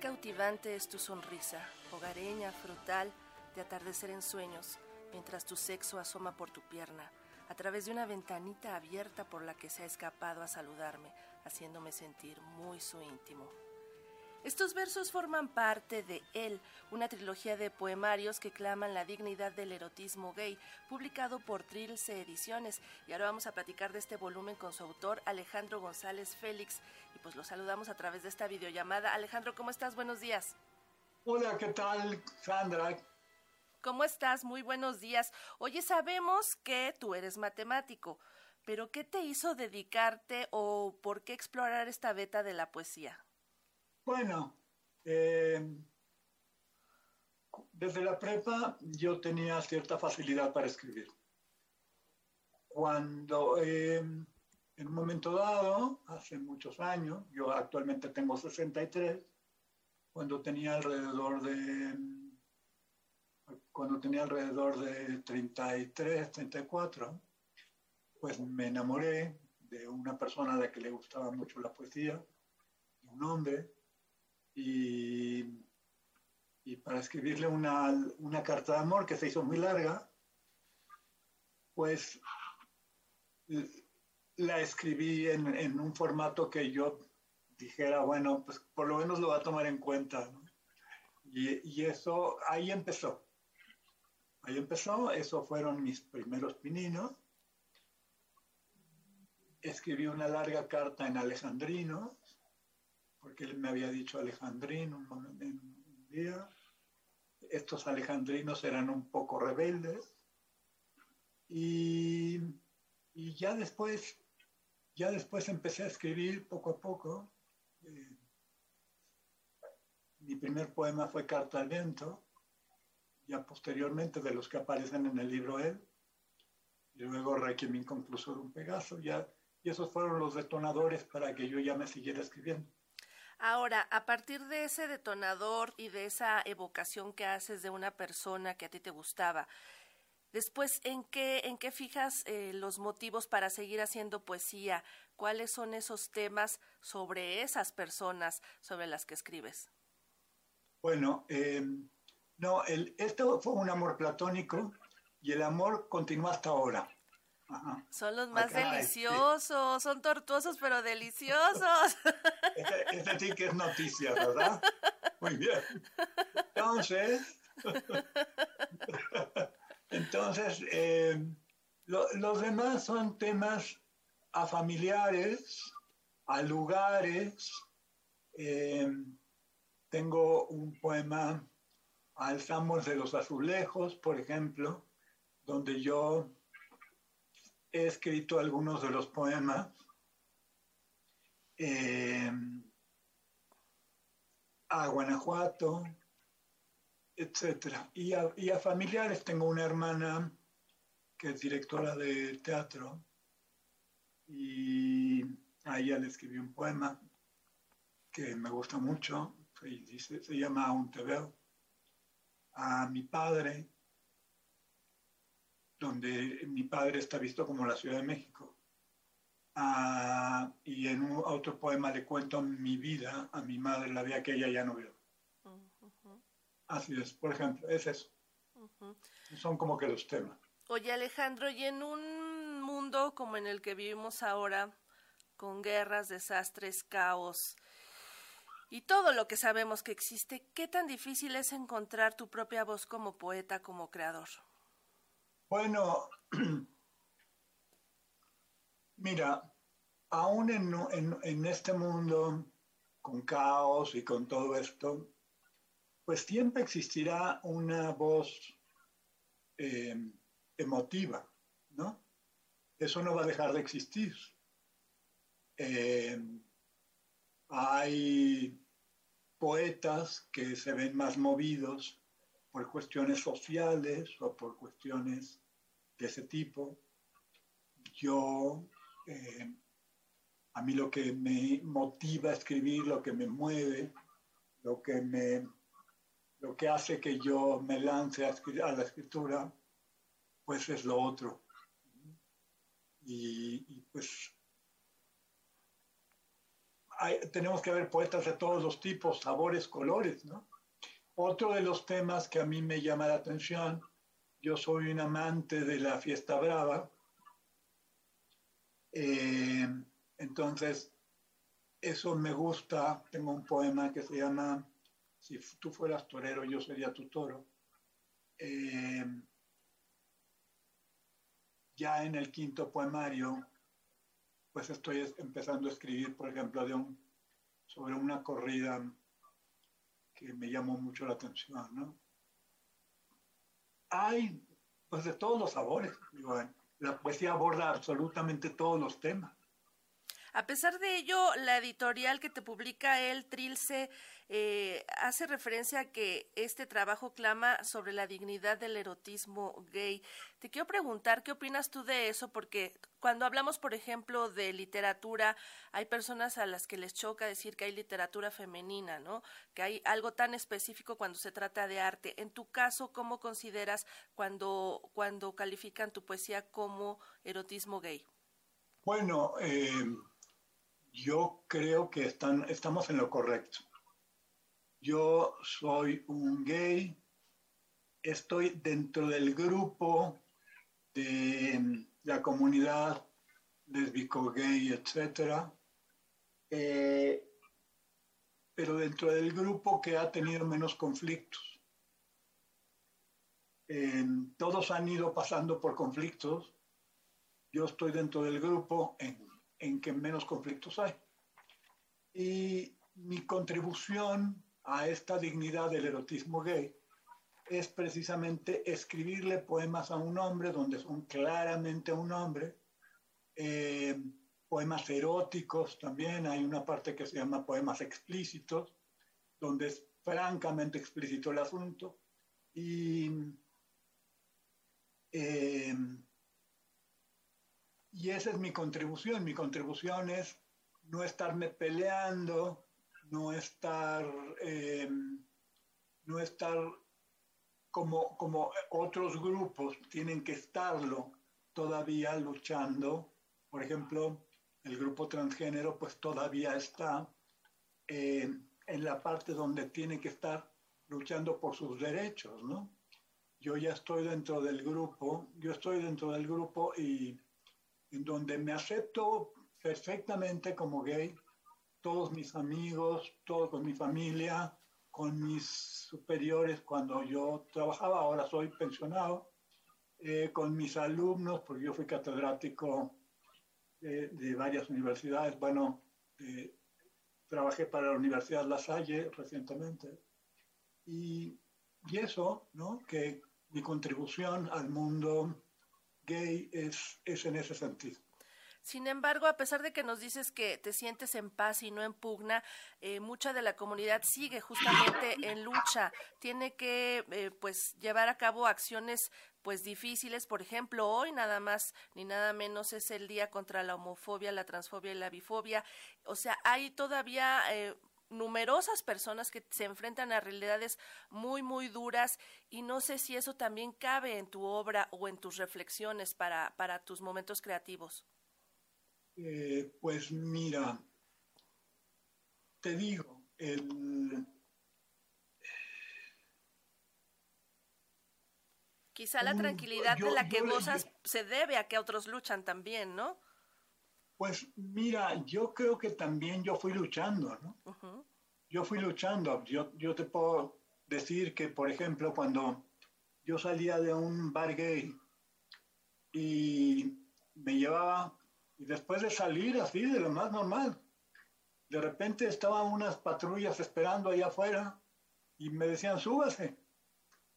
Cautivante es tu sonrisa, hogareña, frutal, de atardecer en sueños, mientras tu sexo asoma por tu pierna, a través de una ventanita abierta por la que se ha escapado a saludarme, haciéndome sentir muy su íntimo. Estos versos forman parte de Él, una trilogía de poemarios que claman la dignidad del erotismo gay, publicado por Trilce Ediciones. Y ahora vamos a platicar de este volumen con su autor, Alejandro González Félix. Y pues lo saludamos a través de esta videollamada. Alejandro, ¿cómo estás? Buenos días. Hola, ¿qué tal, Sandra? ¿Cómo estás? Muy buenos días. Oye, sabemos que tú eres matemático, pero ¿qué te hizo dedicarte o por qué explorar esta beta de la poesía? Bueno, eh, desde la prepa yo tenía cierta facilidad para escribir. Cuando eh, en un momento dado, hace muchos años, yo actualmente tengo 63, cuando tenía alrededor de cuando tenía alrededor de 33, 34, pues me enamoré de una persona a la que le gustaba mucho la poesía, un hombre, y, para escribirle una, carta de amor que se hizo muy larga, pues la escribí en, un formato que yo dijera, bueno, pues por lo menos lo va a tomar en cuenta. Y, y, eso, ahí empezó. Ahí empezó, eso fueron mis primeros pininos. Escribí una larga carta en alejandrino, porque él me había dicho alejandrino un, día. Estos alejandrinos eran un poco rebeldes. Y, ya después, ya después empecé a escribir poco a poco. Eh, mi primer poema fue Carta al Viento, ya posteriormente de los que aparecen en el libro Él, y luego Requiem Inconcluso de un Pegaso, ya, y esos fueron los detonadores para que yo ya me siguiera escribiendo. Ahora, a partir de ese detonador y de esa evocación que haces de una persona que a ti te gustaba, después, ¿en qué, en qué fijas eh, los motivos para seguir haciendo poesía? ¿Cuáles son esos temas sobre esas personas sobre las que escribes? Bueno, eh, no, el, esto fue un amor platónico y el amor continúa hasta ahora. Son los más deliciosos, son tortuosos pero deliciosos. Este, sí que es noticia, ¿verdad? Muy bien. Entonces, entonces eh, los demás son temas a familiares, a lugares. Eh, tengo un poema, Alzamos de los Azulejos, por ejemplo, donde yo he escrito algunos de los poemas. Eh, a Guanajuato, etc. Y a, familiares, tengo una hermana que es directora de teatro y a ella le escribí un poema que me gusta mucho, se, llama Un te. A mi padre, donde mi padre está visto como la Ciudad de México. Ah, y en un, otro poema le cuento mi vida a mi madre, la vida que ella ya no vio. Así es, por ejemplo, es eso. Son como que los temas. Oye Alejandro, y en un mundo como en el que vivimos ahora, con guerras, desastres, caos y todo lo que sabemos que existe, ¿qué tan difícil es encontrar tu propia voz como poeta, como creador? Bueno, mira, aún en, este mundo con caos y con todo esto, pues siempre existirá una voz em, emotiva, ¿no? Eso no va a dejar de existir. Em, hay poetas que se ven más movidos por cuestiones sociales o por cuestiones de ese tipo. Yo, eh, a mí lo que me motiva a escribir, lo que me mueve, lo que me lo que hace que yo me lance a, a la escritura, pues es lo otro. Y, pues tenemos que haber poetas de todos los tipos, sabores, colores, ¿no? Otro de los temas que a mí me llama la atención, yo soy un amante de la fiesta brava, eh, entonces eso me gusta, tengo un poema que se llama Si tú fueras torero, yo sería tu toro. Eh, ya en el quinto poemario, pues estoy empezando a escribir, por ejemplo, sobre una corrida que me llamó mucho la atención, ¿no? Hay, pues de todos los sabores, la poesía aborda absolutamente todos los temas. A pesar de ello, la editorial que te publica el Trilce eh, hace referencia a que este trabajo clama sobre la dignidad del erotismo gay. Te quiero preguntar qué opinas tú de eso, porque cuando hablamos, por ejemplo, de literatura, hay personas a las que les choca decir que hay literatura femenina, ¿no? Que hay algo tan específico cuando se trata de arte. En tu caso, ¿cómo consideras cuando, cuando califican tu poesía como erotismo gay? Bueno, eh, yo creo que están, estamos en lo correcto. Yo soy un gay, estoy dentro del grupo de la comunidad lesbico, gay, etc. Eh, pero dentro del grupo que ha tenido menos conflictos. todos han ido pasando por conflictos. Yo estoy dentro del grupo en en que menos conflictos hay. Y mi contribución a esta dignidad del erotismo gay es precisamente escribirle poemas a un hombre donde son claramente un hombre, eh, poemas eróticos también, hay una parte que se llama poemas explícitos, donde es francamente explícito el asunto. Y eh, y esa es mi contribución. Mi contribución es no estarme peleando, no estar, eh, no estar como, como otros grupos tienen que estarlo todavía luchando. Por ejemplo, el grupo transgénero pues todavía está eh, en la parte donde tiene que estar luchando por sus derechos, ¿no? Yo ya estoy dentro del grupo, yo estoy dentro del grupo y en donde me acepto perfectamente como gay, todos mis amigos, todo con mi familia, con mis superiores cuando yo trabajaba, ahora soy pensionado, eh, con mis alumnos, porque yo fui catedrático de, varias universidades, bueno, trabajé para la Universidad La Salle recientemente, y, y eso, ¿no? Que mi contribución al mundo gay es, es en ese sentido. Sin embargo, a pesar de que nos dices que te sientes en paz y no en pugna, eh, mucha de la comunidad sigue justamente en lucha. Tiene que, eh, pues, llevar a cabo acciones, pues, difíciles. Por ejemplo, hoy nada más ni nada menos es el día contra la homofobia, la transfobia y la bifobia. O sea, hay todavía eh, numerosas personas que se enfrentan a realidades muy, muy duras y no sé si eso también cabe en tu obra o en tus reflexiones para, para tus momentos creativos. Eh, pues mira, te digo, el... Quizá la tranquilidad de la que gozas se debe a que otros luchan también, ¿no? Pues mira, yo creo que también yo fui luchando, ¿no? Yo fui luchando. Yo, yo te puedo decir que, por ejemplo, cuando yo salía de un bar gay y me llevaba, y después de salir así, de lo más normal, de repente estaban unas patrullas esperando allá afuera y me decían, súbase.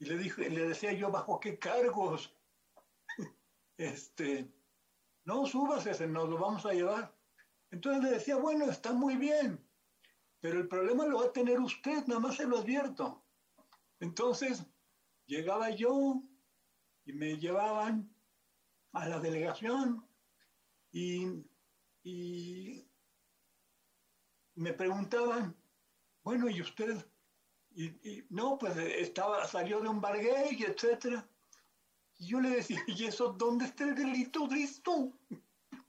Y le, dije, le decía yo, ¿bajo qué cargos? este, no, súbase, nos lo vamos a llevar. Entonces le decía, bueno, está muy bien, pero el problema lo va a tener usted, nada más se lo advierto. Entonces llegaba yo y me llevaban a la delegación y, me preguntaban, bueno, ¿y usted? Y, no, pues estaba, salió de un bar gay, etcétera. Y yo le decía, ¿y eso dónde está el delito de esto?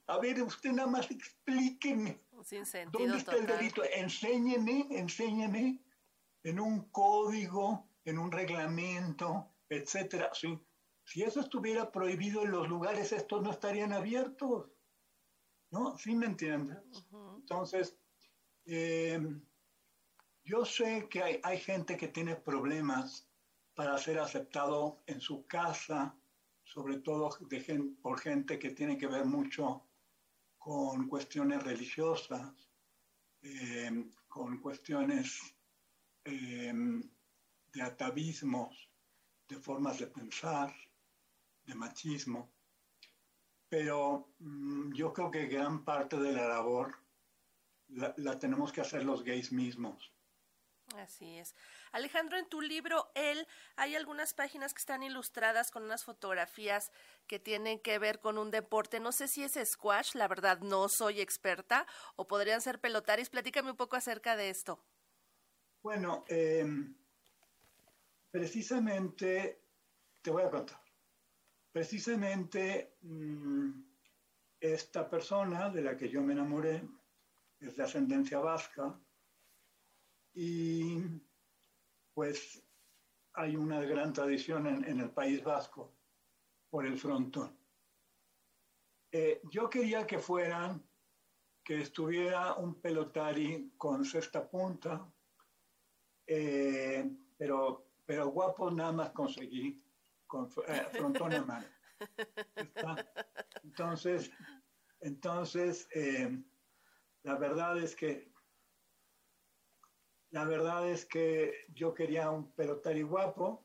A ver, usted nada más explíqueme. Sin sentido ¿Dónde está el delito? Enséñeme, enséñeme en un código, en un reglamento, etcétera. ¿sí? Si eso estuviera prohibido en los lugares, estos no estarían abiertos. ¿No? ¿Sí me entiendes? Entonces, eh, yo sé que hay, hay, gente que tiene problemas para ser aceptado en su casa, sobre todo por gente que tiene que ver mucho con cuestiones religiosas, eh, con cuestiones eh, de atavismos, de formas de pensar, de machismo. Pero mm, yo creo que gran parte de la labor la, tenemos que hacer los gays mismos. Así es. Alejandro, en tu libro Él hay algunas páginas que están ilustradas con unas fotografías que tienen que ver con un deporte. No sé si es squash, la verdad no soy experta, o podrían ser pelotaris. Platícame un poco acerca de esto. Bueno, em, precisamente, te voy a contar. Precisamente mm, esta persona de la que yo me enamoré es de ascendencia vasca y pues hay una gran tradición en, el País Vasco por el frontón. Eh, yo quería que fueran, que estuviera un pelotari con sexta punta, eh, pero, pero guapo nada más conseguí con eh, frontón en mano. Entonces, entonces la verdad es que la verdad es que yo quería un pelotari guapo